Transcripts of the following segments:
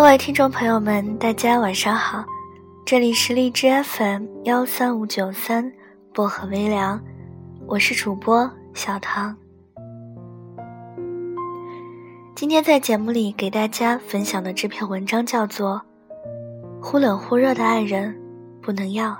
各位听众朋友们，大家晚上好，这里是荔枝 FM 幺三五九三薄荷微凉，我是主播小唐。今天在节目里给大家分享的这篇文章叫做《忽冷忽热的爱人不能要》。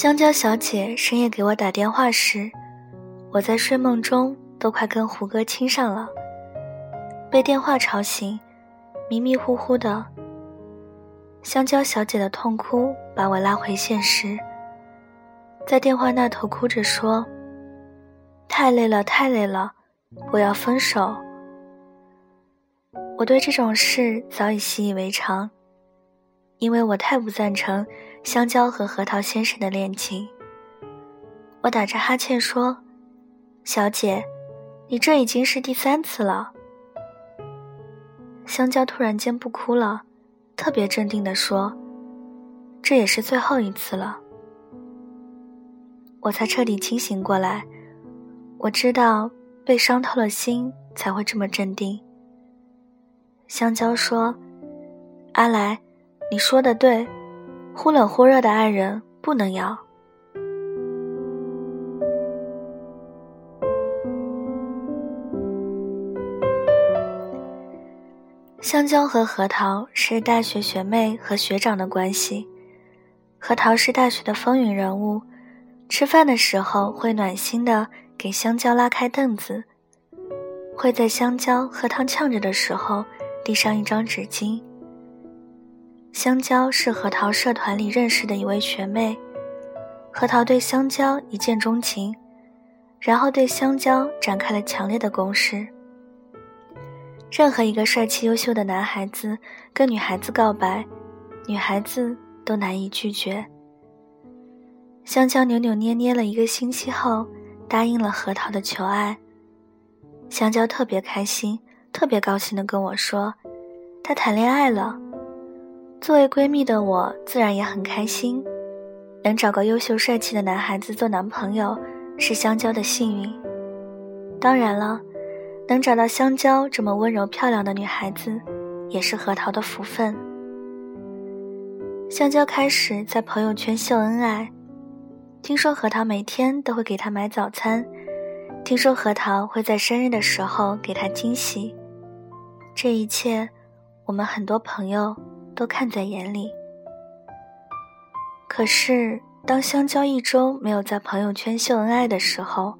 香蕉小姐深夜给我打电话时，我在睡梦中都快跟胡歌亲上了。被电话吵醒，迷迷糊糊的。香蕉小姐的痛哭把我拉回现实，在电话那头哭着说：“太累了，太累了，我要分手。”我对这种事早已习以为常，因为我太不赞成。香蕉和核桃先生的恋情。我打着哈欠说：“小姐，你这已经是第三次了。”香蕉突然间不哭了，特别镇定地说：“这也是最后一次了。”我才彻底清醒过来，我知道被伤透了心才会这么镇定。香蕉说：“阿来，你说的对。”忽冷忽热的爱人不能要。香蕉和核桃是大学学妹和学长的关系，核桃是大学的风云人物，吃饭的时候会暖心的给香蕉拉开凳子，会在香蕉喝汤呛着的时候递上一张纸巾。香蕉是核桃社团里认识的一位学妹，核桃对香蕉一见钟情，然后对香蕉展开了强烈的攻势。任何一个帅气优秀的男孩子跟女孩子告白，女孩子都难以拒绝。香蕉扭扭捏捏了一个星期后，答应了核桃的求爱。香蕉特别开心，特别高兴地跟我说，他谈恋爱了。作为闺蜜的我，自然也很开心，能找个优秀帅气的男孩子做男朋友，是香蕉的幸运。当然了，能找到香蕉这么温柔漂亮的女孩子，也是核桃的福分。香蕉开始在朋友圈秀恩爱，听说核桃每天都会给她买早餐，听说核桃会在生日的时候给她惊喜，这一切，我们很多朋友。都看在眼里。可是，当香蕉一周没有在朋友圈秀恩爱的时候，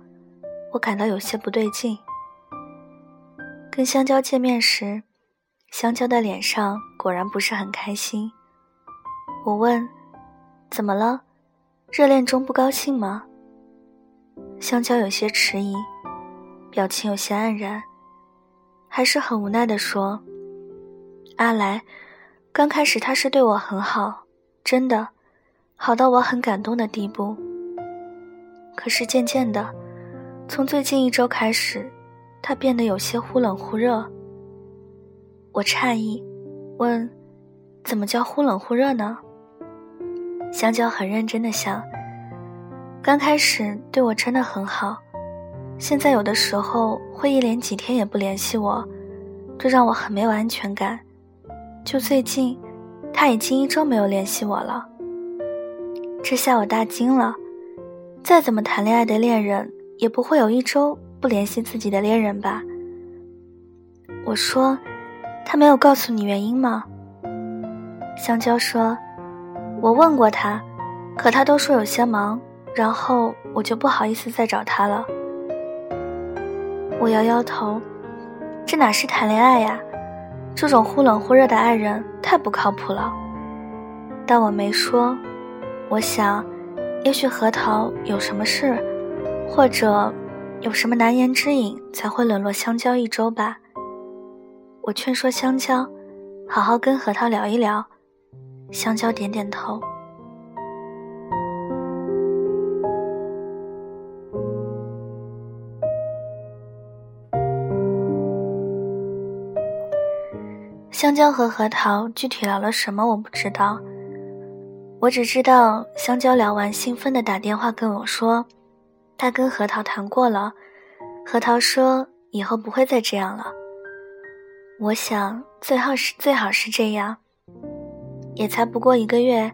我感到有些不对劲。跟香蕉见面时，香蕉的脸上果然不是很开心。我问：“怎么了？热恋中不高兴吗？”香蕉有些迟疑，表情有些黯然，还是很无奈地说：“阿来。”刚开始他是对我很好，真的，好到我很感动的地步。可是渐渐的，从最近一周开始，他变得有些忽冷忽热。我诧异，问：“怎么叫忽冷忽热呢？”香蕉很认真的想：“刚开始对我真的很好，现在有的时候会一连几天也不联系我，这让我很没有安全感。”就最近，他已经一周没有联系我了。这下我大惊了。再怎么谈恋爱的恋人，也不会有一周不联系自己的恋人吧？我说：“他没有告诉你原因吗？”香蕉说：“我问过他，可他都说有些忙，然后我就不好意思再找他了。”我摇摇头：“这哪是谈恋爱呀？”这种忽冷忽热的爱人太不靠谱了，但我没说。我想，也许核桃有什么事，或者有什么难言之隐，才会冷落香蕉一周吧。我劝说香蕉，好好跟核桃聊一聊。香蕉点点头。香蕉和核桃具体聊了什么我不知道。我只知道香蕉聊完，兴奋的打电话跟我说，他跟核桃谈过了，核桃说以后不会再这样了。我想最好是最好是这样。也才不过一个月，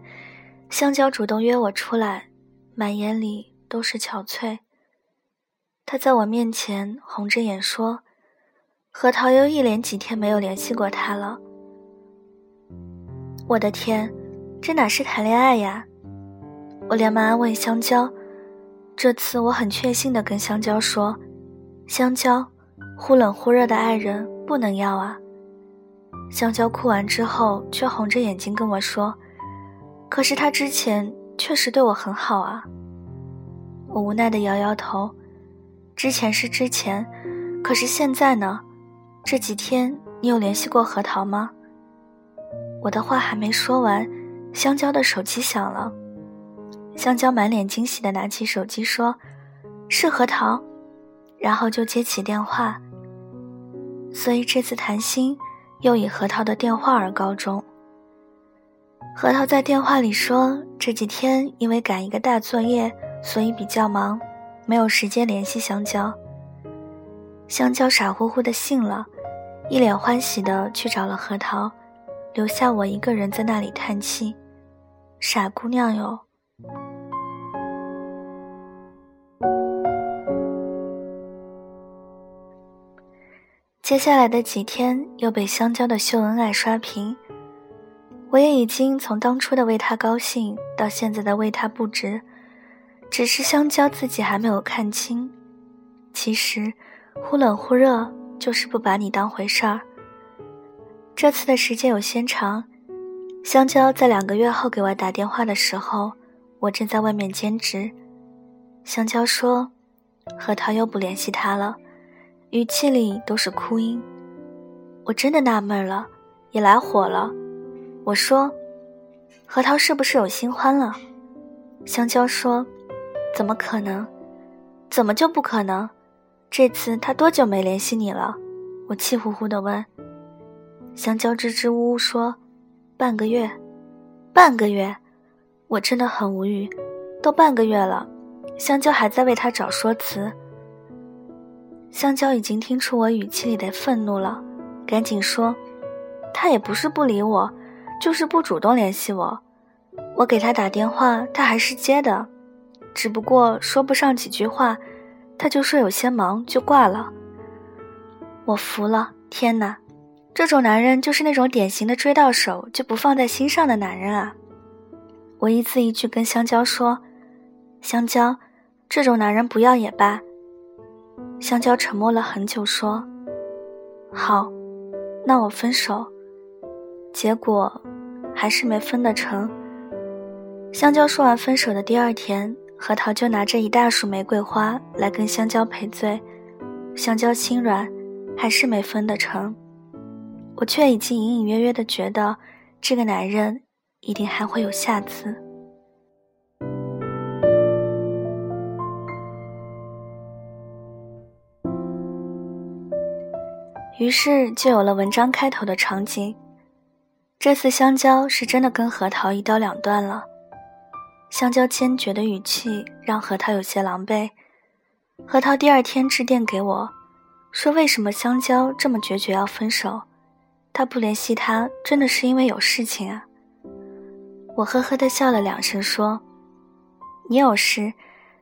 香蕉主动约我出来，满眼里都是憔悴。他在我面前红着眼说：“核桃又一连几天没有联系过他了。”我的天，这哪是谈恋爱呀！我连忙安慰香蕉。这次我很确信的跟香蕉说：“香蕉，忽冷忽热的爱人不能要啊。”香蕉哭完之后，却红着眼睛跟我说：“可是他之前确实对我很好啊。”我无奈的摇摇头：“之前是之前，可是现在呢？这几天你有联系过核桃吗？”我的话还没说完，香蕉的手机响了。香蕉满脸惊喜的拿起手机说：“是核桃。”然后就接起电话。所以这次谈心。又以核桃的电话而告终。核桃在电话里说：“这几天因为赶一个大作业，所以比较忙，没有时间联系香蕉。”香蕉傻乎乎的信了，一脸欢喜的去找了核桃，留下我一个人在那里叹气：“傻姑娘哟。”接下来的几天又被香蕉的秀恩爱刷屏，我也已经从当初的为他高兴到现在的为他不值，只是香蕉自己还没有看清，其实忽冷忽热就是不把你当回事儿。这次的时间有些长，香蕉在两个月后给我打电话的时候，我正在外面兼职。香蕉说，核桃又不联系他了。语气里都是哭音，我真的纳闷了，也来火了。我说：“核桃是不是有新欢了？”香蕉说：“怎么可能？怎么就不可能？这次他多久没联系你了？”我气呼呼地问。香蕉支支吾吾说：“半个月，半个月。”我真的很无语，都半个月了，香蕉还在为他找说辞。香蕉已经听出我语气里的愤怒了，赶紧说：“他也不是不理我，就是不主动联系我。我给他打电话，他还是接的，只不过说不上几句话，他就说有些忙就挂了。”我服了，天哪，这种男人就是那种典型的追到手就不放在心上的男人啊！我一字一句跟香蕉说：“香蕉，这种男人不要也罢。”香蕉沉默了很久，说：“好，那我分手。”结果还是没分得成。香蕉说完分手的第二天，核桃就拿着一大束玫瑰花来跟香蕉赔罪。香蕉心软，还是没分得成。我却已经隐隐约约的觉得，这个男人一定还会有下次。于是就有了文章开头的场景。这次香蕉是真的跟核桃一刀两断了。香蕉坚决的语气让核桃有些狼狈。核桃第二天致电给我，说为什么香蕉这么决绝要分手？他不联系他，真的是因为有事情啊？我呵呵的笑了两声，说：“你有事？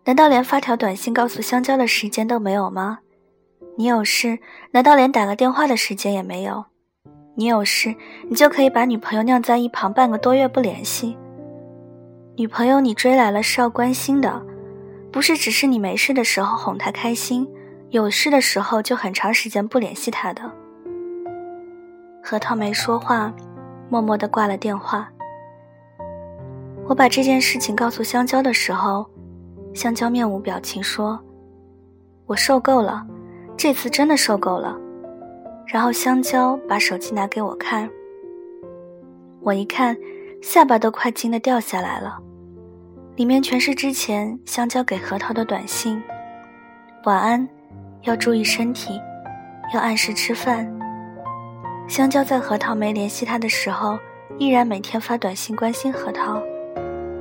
难道连发条短信告诉香蕉的时间都没有吗？”你有事，难道连打个电话的时间也没有？你有事，你就可以把女朋友晾在一旁半个多月不联系。女朋友你追来了是要关心的，不是只是你没事的时候哄她开心，有事的时候就很长时间不联系她的。核桃没说话，默默地挂了电话。我把这件事情告诉香蕉的时候，香蕉面无表情说：“我受够了。”这次真的受够了，然后香蕉把手机拿给我看。我一看，下巴都快惊得掉下来了，里面全是之前香蕉给核桃的短信：“晚安，要注意身体，要按时吃饭。”香蕉在核桃没联系他的时候，依然每天发短信关心核桃。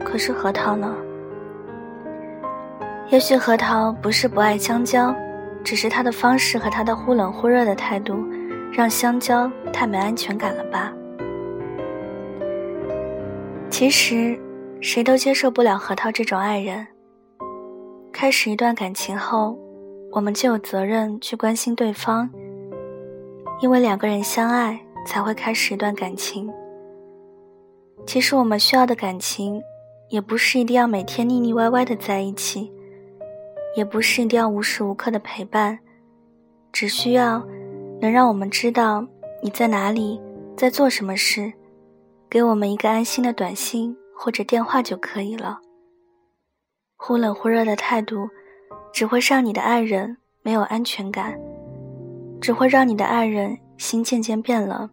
可是核桃呢？也许核桃不是不爱香蕉，只是他的方式和他的忽冷忽热的态度，让香蕉太没安全感了吧。其实，谁都接受不了核桃这种爱人。开始一段感情后，我们就有责任去关心对方，因为两个人相爱才会开始一段感情。其实我们需要的感情，也不是一定要每天腻腻歪歪的在一起。也不是一定要无时无刻的陪伴，只需要能让我们知道你在哪里，在做什么事，给我们一个安心的短信或者电话就可以了。忽冷忽热的态度，只会让你的爱人没有安全感，只会让你的爱人心渐渐变冷，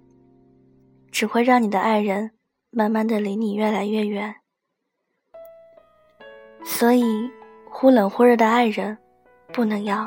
只会让你的爱人慢慢的离你越来越远。所以。忽冷忽热的爱人，不能要。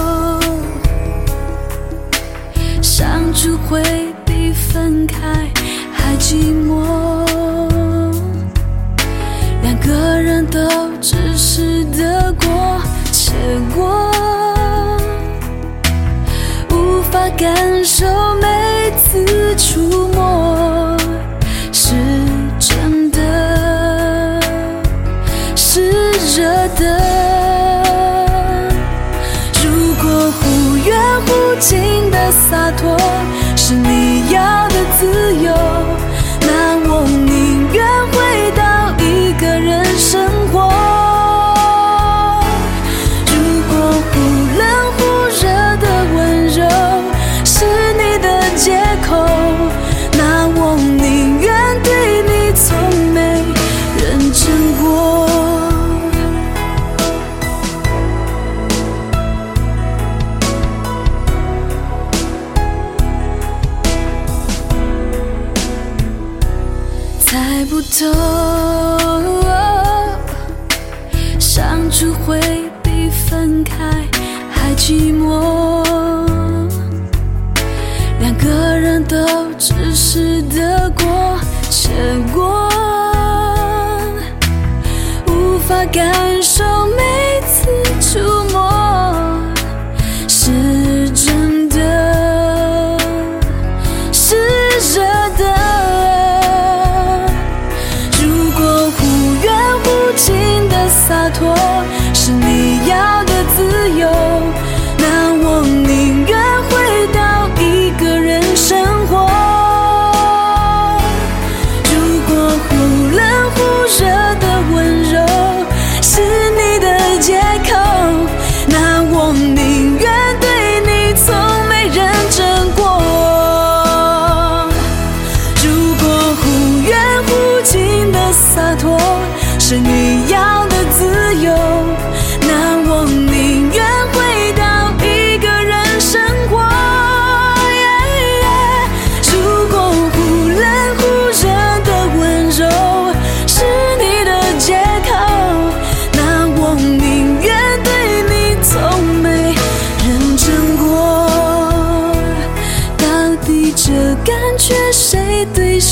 寂寞，两个人都只是得过且过，无法感受每次触摸。透，相处会比分开还寂寞。两个人都只是得过且过，无法感受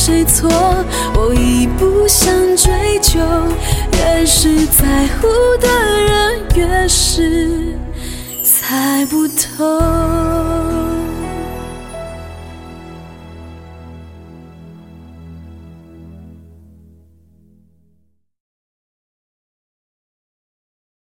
谁错？我已不想追究。越是在乎的人，越是猜不透。